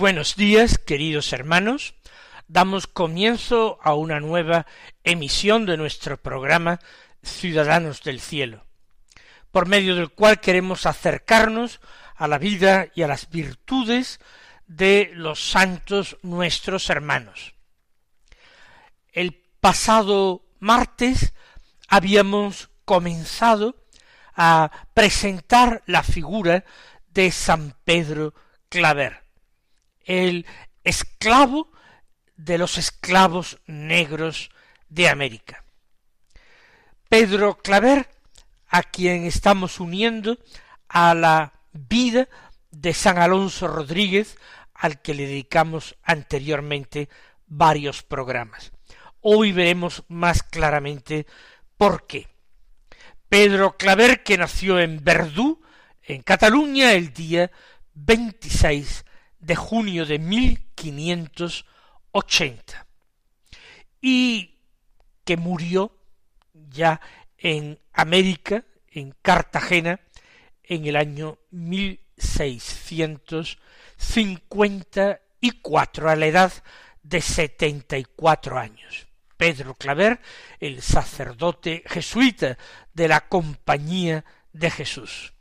Buenos días, queridos hermanos. Damos comienzo a una nueva emisión de nuestro programa Ciudadanos del Cielo, por medio del cual queremos acercarnos a la vida y a las virtudes de los santos nuestros hermanos. El pasado martes habíamos comenzado a presentar la figura de San Pedro Claver el esclavo de los esclavos negros de América. Pedro Claver, a quien estamos uniendo a la vida de San Alonso Rodríguez, al que le dedicamos anteriormente varios programas. Hoy veremos más claramente por qué. Pedro Claver, que nació en Verdú, en Cataluña, el día 26 de junio de 1580 y que murió ya en América, en Cartagena, en el año 1654 a la edad de setenta y cuatro años. Pedro Claver, el sacerdote jesuita de la Compañía de Jesús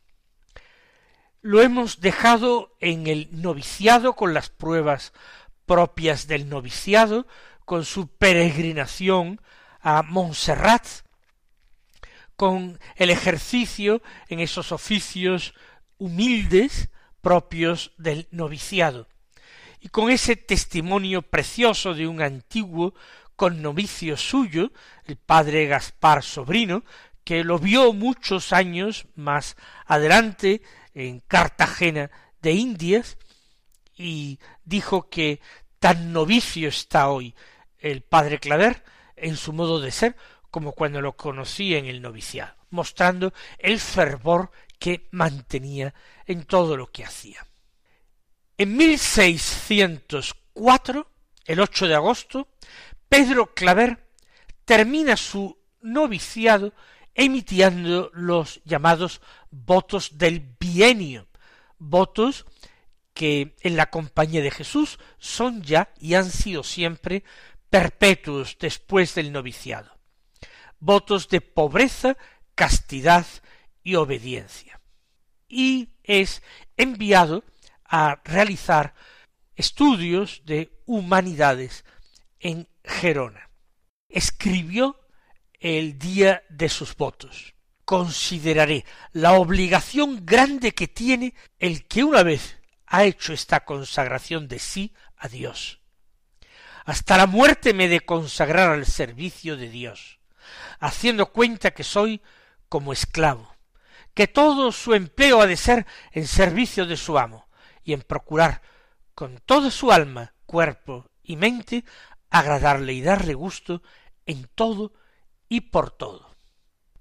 lo hemos dejado en el noviciado con las pruebas propias del noviciado, con su peregrinación a Montserrat, con el ejercicio en esos oficios humildes propios del noviciado, y con ese testimonio precioso de un antiguo connovicio suyo, el padre Gaspar Sobrino, que lo vio muchos años más adelante en Cartagena de Indias y dijo que tan novicio está hoy el padre Claver en su modo de ser como cuando lo conocí en el noviciado, mostrando el fervor que mantenía en todo lo que hacía. En 1604, el 8 de agosto, Pedro Claver termina su noviciado emitiendo los llamados votos del bienio, votos que en la compañía de Jesús son ya y han sido siempre perpetuos después del noviciado, votos de pobreza, castidad y obediencia. Y es enviado a realizar estudios de humanidades en Gerona. Escribió el día de sus votos. Consideraré la obligación grande que tiene el que una vez ha hecho esta consagración de sí a Dios. Hasta la muerte me de consagrar al servicio de Dios, haciendo cuenta que soy como esclavo, que todo su empleo ha de ser en servicio de su amo y en procurar con toda su alma, cuerpo y mente agradarle y darle gusto en todo y por todo.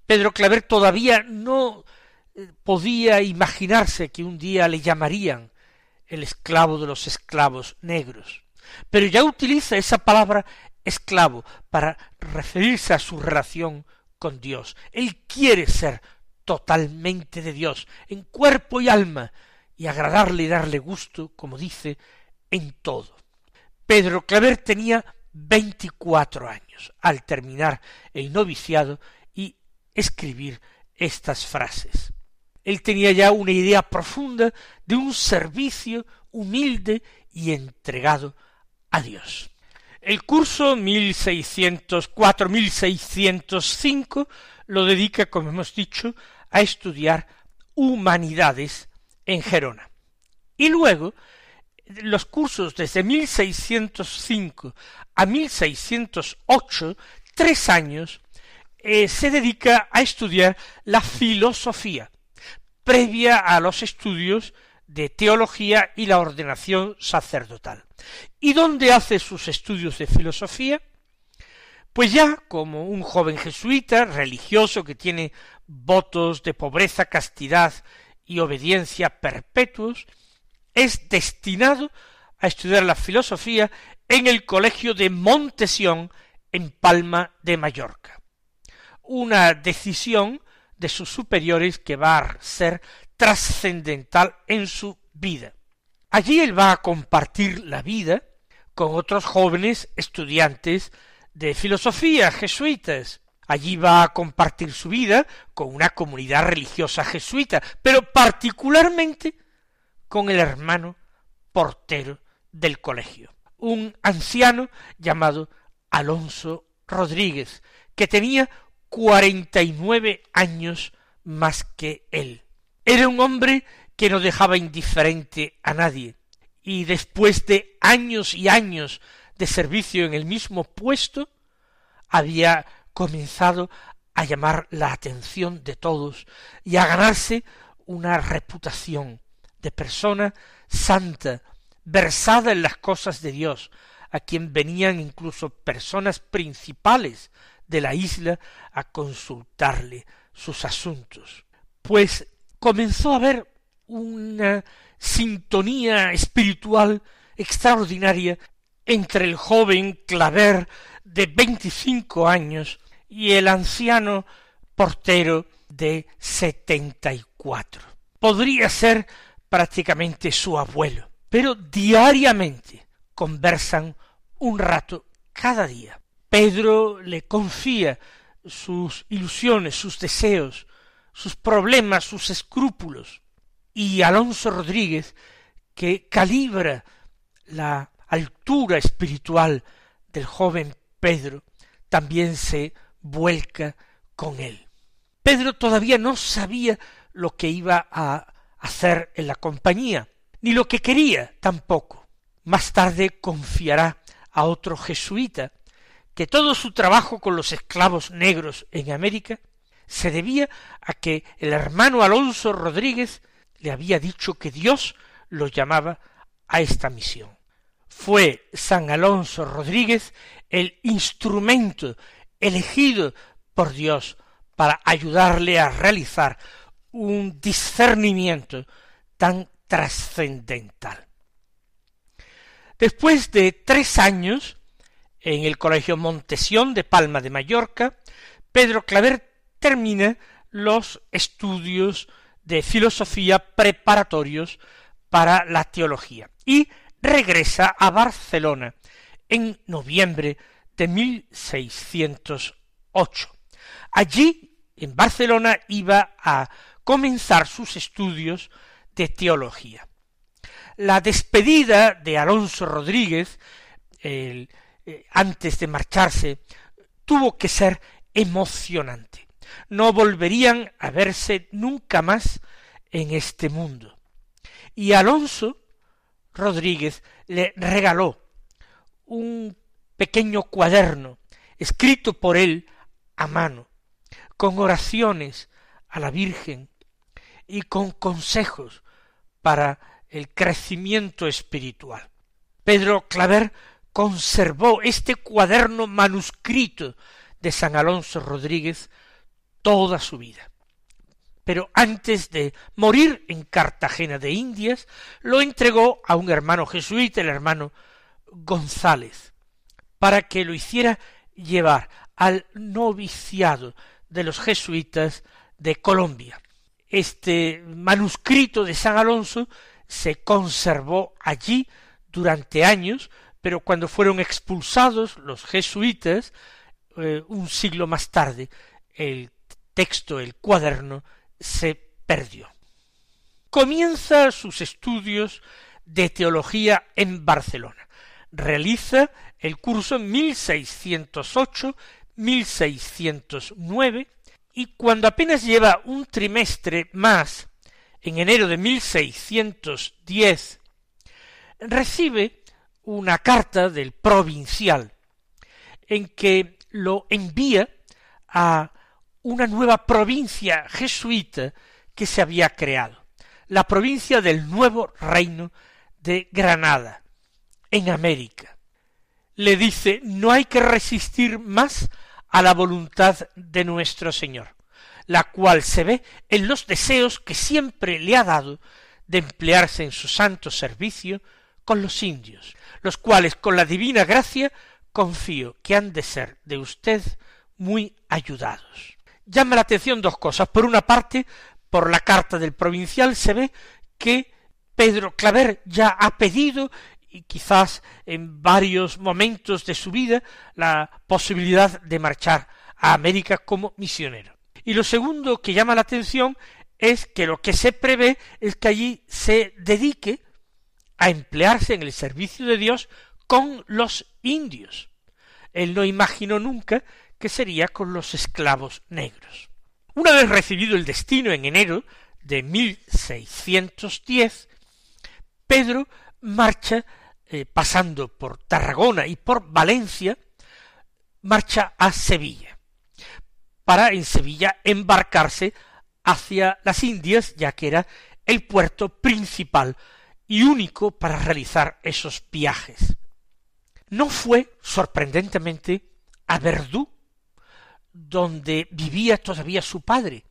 Pedro Claver todavía no eh, podía imaginarse que un día le llamarían el esclavo de los esclavos negros, pero ya utiliza esa palabra esclavo para referirse a su relación con Dios. Él quiere ser totalmente de Dios, en cuerpo y alma, y agradarle y darle gusto, como dice, en todo. Pedro Claver tenía veinticuatro años al terminar el noviciado escribir estas frases. Él tenía ya una idea profunda de un servicio humilde y entregado a Dios. El curso 1604-1605 lo dedica, como hemos dicho, a estudiar humanidades en Gerona. Y luego, los cursos desde 1605 a 1608, tres años, eh, se dedica a estudiar la filosofía, previa a los estudios de teología y la ordenación sacerdotal. ¿Y dónde hace sus estudios de filosofía? Pues ya como un joven jesuita, religioso, que tiene votos de pobreza, castidad y obediencia perpetuos, es destinado a estudiar la filosofía en el colegio de Montesión en Palma de Mallorca. Una decisión de sus superiores que va a ser trascendental en su vida. Allí él va a compartir la vida con otros jóvenes estudiantes de filosofía jesuitas. Allí va a compartir su vida con una comunidad religiosa jesuita, pero particularmente con el hermano portero del colegio, un anciano llamado Alonso Rodríguez, que tenía cuarenta y nueve años más que él. Era un hombre que no dejaba indiferente a nadie, y después de años y años de servicio en el mismo puesto, había comenzado a llamar la atención de todos y a ganarse una reputación de persona santa, versada en las cosas de Dios, a quien venían incluso personas principales de la isla a consultarle sus asuntos. Pues comenzó a haber una sintonía espiritual extraordinaria entre el joven Claver de veinticinco años y el anciano portero de setenta y cuatro. Podría ser prácticamente su abuelo, pero diariamente conversan un rato cada día. Pedro le confía sus ilusiones, sus deseos, sus problemas, sus escrúpulos, y Alonso Rodríguez, que calibra la altura espiritual del joven Pedro, también se vuelca con él. Pedro todavía no sabía lo que iba a hacer en la compañía, ni lo que quería tampoco. Más tarde confiará a otro jesuita que todo su trabajo con los esclavos negros en América se debía a que el hermano Alonso Rodríguez le había dicho que Dios lo llamaba a esta misión. Fue San Alonso Rodríguez el instrumento elegido por Dios para ayudarle a realizar un discernimiento tan trascendental. Después de tres años en el Colegio Montesión de Palma de Mallorca, Pedro Claver termina los estudios de filosofía preparatorios para la teología y regresa a Barcelona en noviembre de 1608. Allí, en Barcelona, iba a comenzar sus estudios de teología. La despedida de Alonso Rodríguez, eh, antes de marcharse, tuvo que ser emocionante. No volverían a verse nunca más en este mundo. Y Alonso Rodríguez le regaló un pequeño cuaderno escrito por él a mano, con oraciones a la Virgen y con consejos para el crecimiento espiritual. Pedro Claver conservó este cuaderno manuscrito de San Alonso Rodríguez toda su vida. Pero antes de morir en Cartagena de Indias, lo entregó a un hermano jesuita, el hermano González, para que lo hiciera llevar al noviciado de los jesuitas de Colombia. Este manuscrito de San Alonso se conservó allí durante años, pero cuando fueron expulsados los jesuitas, eh, un siglo más tarde, el texto, el cuaderno, se perdió. Comienza sus estudios de teología en Barcelona. Realiza el curso en 1608-1609 y cuando apenas lleva un trimestre más en enero de 1610, recibe una carta del provincial en que lo envía a una nueva provincia jesuita que se había creado, la provincia del nuevo reino de Granada, en América. Le dice, no hay que resistir más a la voluntad de nuestro Señor, la cual se ve en los deseos que siempre le ha dado de emplearse en su santo servicio con los indios, los cuales con la divina gracia confío que han de ser de usted muy ayudados. Llama la atención dos cosas. Por una parte, por la carta del provincial se ve que Pedro Claver ya ha pedido y quizás en varios momentos de su vida la posibilidad de marchar a América como misionero. Y lo segundo que llama la atención es que lo que se prevé es que allí se dedique a emplearse en el servicio de Dios con los indios. Él no imaginó nunca que sería con los esclavos negros. Una vez recibido el destino en enero de 1610, Pedro marcha eh, pasando por Tarragona y por Valencia, marcha a Sevilla, para en Sevilla embarcarse hacia las Indias, ya que era el puerto principal y único para realizar esos viajes. No fue, sorprendentemente, a Verdú, donde vivía todavía su padre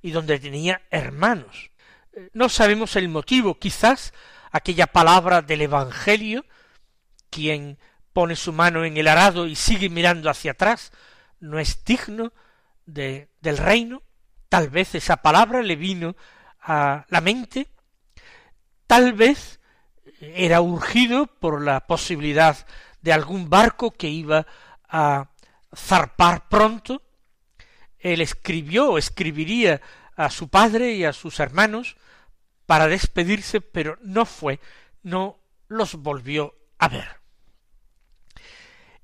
y donde tenía hermanos. Eh, no sabemos el motivo, quizás aquella palabra del Evangelio, quien pone su mano en el arado y sigue mirando hacia atrás, no es digno de, del reino. Tal vez esa palabra le vino a la mente, tal vez era urgido por la posibilidad de algún barco que iba a zarpar pronto, él escribió o escribiría a su padre y a sus hermanos para despedirse, pero no fue, no los volvió a ver.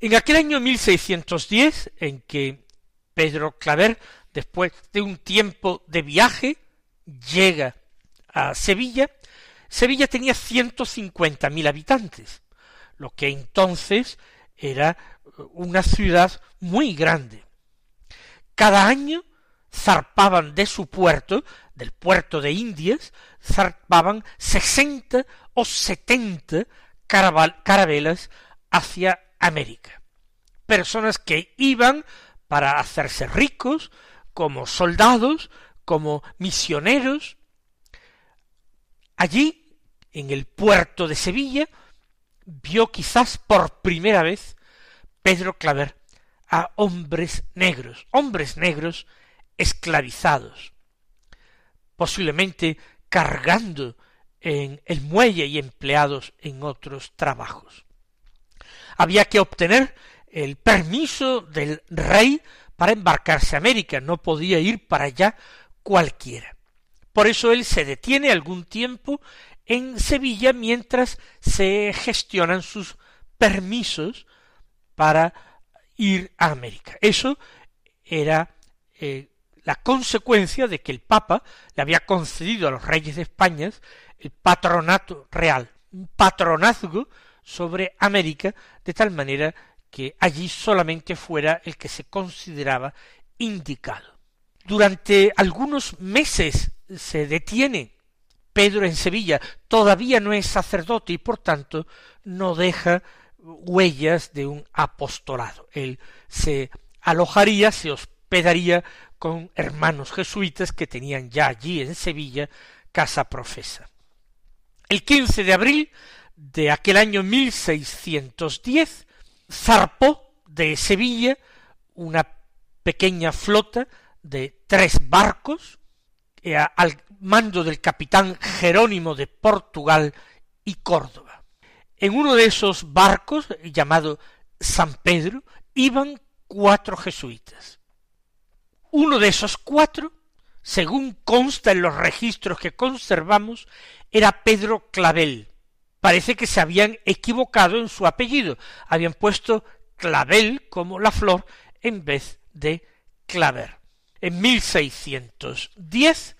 En aquel año 1610, en que Pedro Claver, después de un tiempo de viaje, llega a Sevilla, Sevilla tenía ciento cincuenta mil habitantes, lo que entonces era una ciudad muy grande. Cada año zarpaban de su puerto, del puerto de Indias, zarpaban sesenta o setenta carabelas hacia América. Personas que iban para hacerse ricos, como soldados, como misioneros. Allí, en el puerto de Sevilla, vio quizás por primera vez Pedro Claver a hombres negros, hombres negros esclavizados, posiblemente cargando en el muelle y empleados en otros trabajos. Había que obtener el permiso del rey para embarcarse a América, no podía ir para allá cualquiera. Por eso él se detiene algún tiempo en Sevilla mientras se gestionan sus permisos para ir a América. Eso era eh, la consecuencia de que el Papa le había concedido a los reyes de España el patronato real, un patronazgo sobre América, de tal manera que allí solamente fuera el que se consideraba indicado. Durante algunos meses se detiene Pedro en Sevilla, todavía no es sacerdote y por tanto no deja huellas de un apostolado. Él se alojaría, se hospedaría con hermanos jesuitas que tenían ya allí en Sevilla casa profesa. El 15 de abril de aquel año 1610 zarpó de Sevilla una pequeña flota de tres barcos eh, al mando del capitán Jerónimo de Portugal y Córdoba. En uno de esos barcos, llamado San Pedro, iban cuatro jesuitas. Uno de esos cuatro, según consta en los registros que conservamos, era Pedro Clavel. Parece que se habían equivocado en su apellido, habían puesto Clavel como la flor en vez de Claver. En 1610,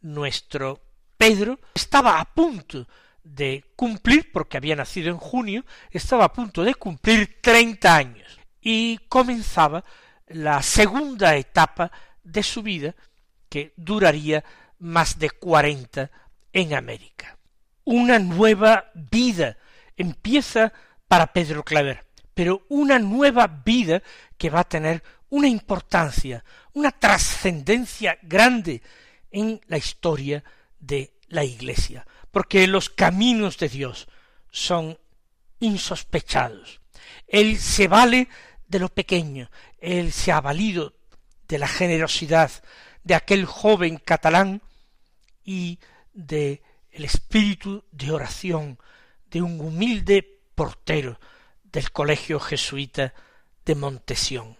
nuestro Pedro estaba a punto de cumplir, porque había nacido en junio, estaba a punto de cumplir treinta años y comenzaba la segunda etapa de su vida que duraría más de cuarenta en América. Una nueva vida empieza para Pedro Claver, pero una nueva vida que va a tener una importancia, una trascendencia grande en la historia de la Iglesia, porque los caminos de Dios son insospechados. Él se vale de lo pequeño, él se ha valido de la generosidad de aquel joven catalán y de el espíritu de oración de un humilde portero del colegio jesuita de Montesión.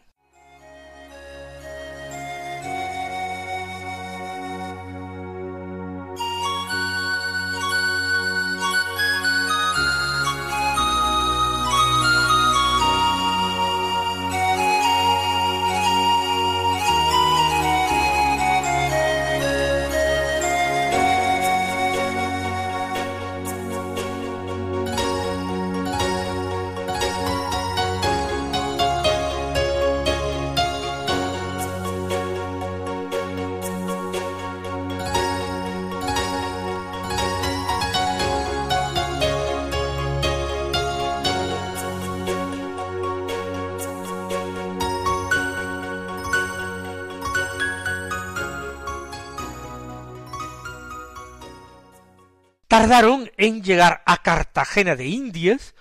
Tardaron en llegar a Cartagena de Indias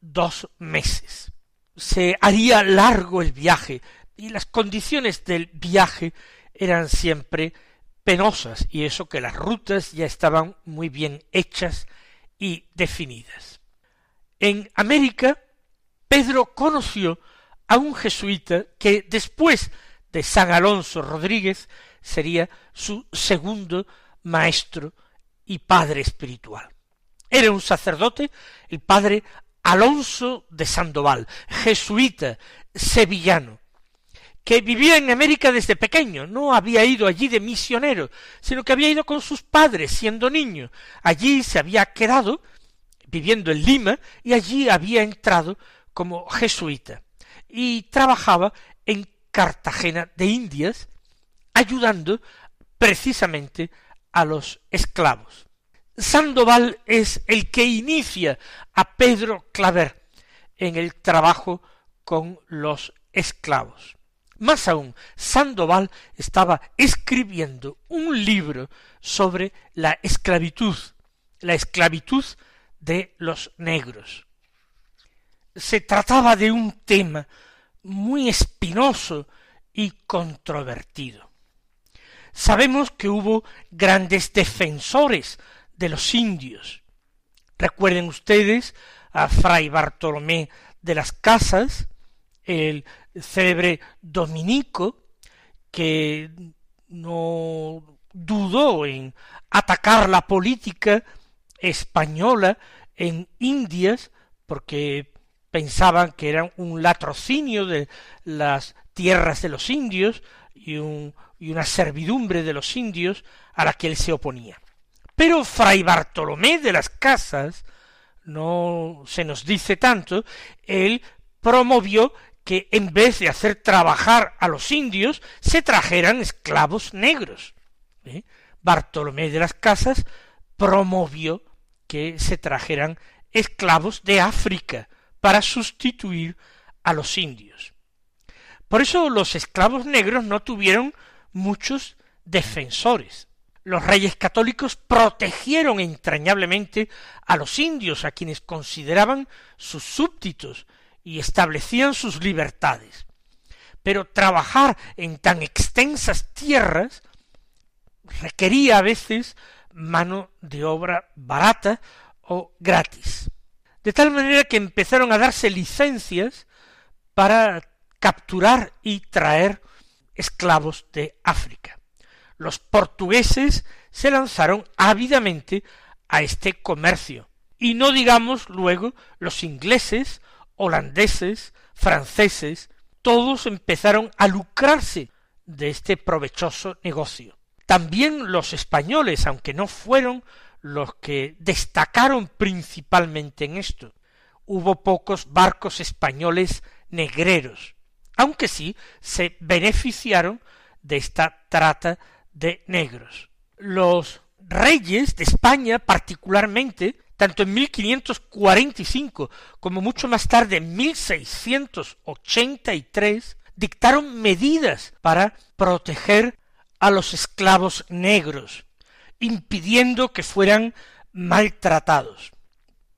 dos meses. Se haría largo el viaje y las condiciones del viaje eran siempre penosas y eso que las rutas ya estaban muy bien hechas y definidas. En América, Pedro conoció a un jesuita que después de San Alonso Rodríguez sería su segundo maestro y padre espiritual. Era un sacerdote, el padre Alonso de Sandoval, jesuita, sevillano, que vivía en América desde pequeño, no había ido allí de misionero, sino que había ido con sus padres siendo niño. Allí se había quedado, viviendo en Lima, y allí había entrado como jesuita, y trabajaba en Cartagena de Indias, ayudando precisamente a los esclavos. Sandoval es el que inicia a Pedro Claver en el trabajo con los esclavos. Más aún, Sandoval estaba escribiendo un libro sobre la esclavitud, la esclavitud de los negros. Se trataba de un tema muy espinoso y controvertido. Sabemos que hubo grandes defensores de los indios. Recuerden ustedes a Fray Bartolomé de las Casas, el célebre dominico, que no dudó en atacar la política española en Indias, porque pensaban que era un latrocinio de las tierras de los indios y un y una servidumbre de los indios a la que él se oponía. Pero Fray Bartolomé de las Casas, no se nos dice tanto, él promovió que en vez de hacer trabajar a los indios, se trajeran esclavos negros. ¿Eh? Bartolomé de las Casas promovió que se trajeran esclavos de África para sustituir a los indios. Por eso los esclavos negros no tuvieron muchos defensores. Los reyes católicos protegieron entrañablemente a los indios, a quienes consideraban sus súbditos, y establecían sus libertades. Pero trabajar en tan extensas tierras requería a veces mano de obra barata o gratis. De tal manera que empezaron a darse licencias para capturar y traer esclavos de África. Los portugueses se lanzaron ávidamente a este comercio, y no digamos luego los ingleses, holandeses, franceses, todos empezaron a lucrarse de este provechoso negocio. También los españoles, aunque no fueron los que destacaron principalmente en esto. Hubo pocos barcos españoles negreros, aunque sí se beneficiaron de esta trata de negros. Los reyes de España particularmente, tanto en 1545 como mucho más tarde en 1683, dictaron medidas para proteger a los esclavos negros, impidiendo que fueran maltratados.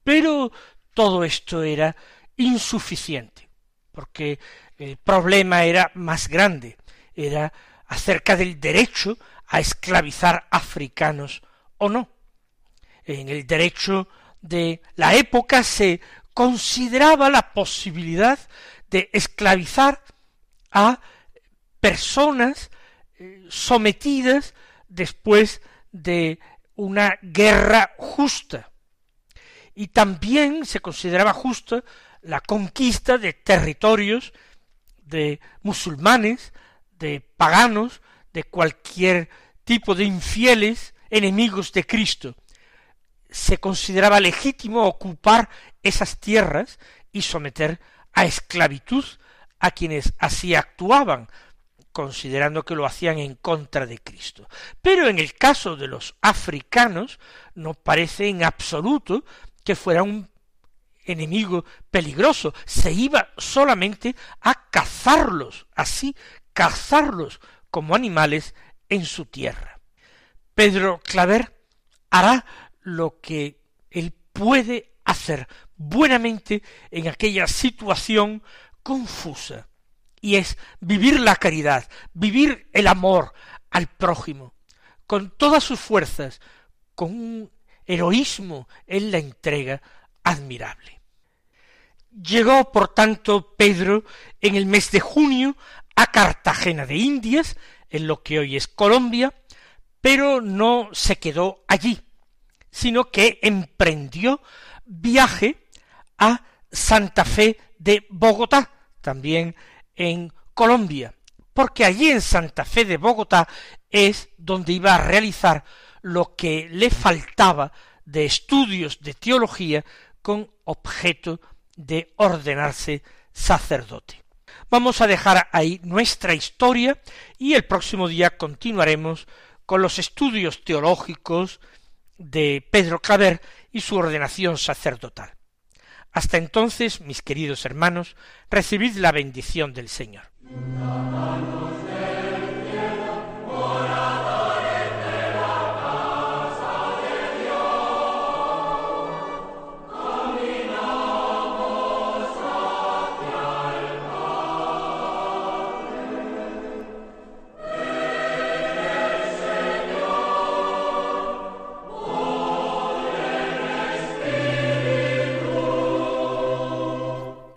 Pero todo esto era insuficiente, porque el problema era más grande, era acerca del derecho a esclavizar africanos o no. En el derecho de la época se consideraba la posibilidad de esclavizar a personas eh, sometidas después de una guerra justa. Y también se consideraba justa la conquista de territorios de musulmanes, de paganos, de cualquier tipo de infieles enemigos de Cristo. Se consideraba legítimo ocupar esas tierras y someter a esclavitud a quienes así actuaban, considerando que lo hacían en contra de Cristo. Pero en el caso de los africanos no parece en absoluto que fuera un enemigo peligroso, se iba solamente a cazarlos, así cazarlos como animales en su tierra. Pedro Claver hará lo que él puede hacer buenamente en aquella situación confusa, y es vivir la caridad, vivir el amor al prójimo, con todas sus fuerzas, con un heroísmo en la entrega admirable. Llegó, por tanto, Pedro en el mes de junio a Cartagena de Indias, en lo que hoy es Colombia, pero no se quedó allí, sino que emprendió viaje a Santa Fe de Bogotá, también en Colombia, porque allí en Santa Fe de Bogotá es donde iba a realizar lo que le faltaba de estudios de teología con objeto de ordenarse sacerdote. Vamos a dejar ahí nuestra historia y el próximo día continuaremos con los estudios teológicos de Pedro Claver y su ordenación sacerdotal. Hasta entonces, mis queridos hermanos, recibid la bendición del Señor.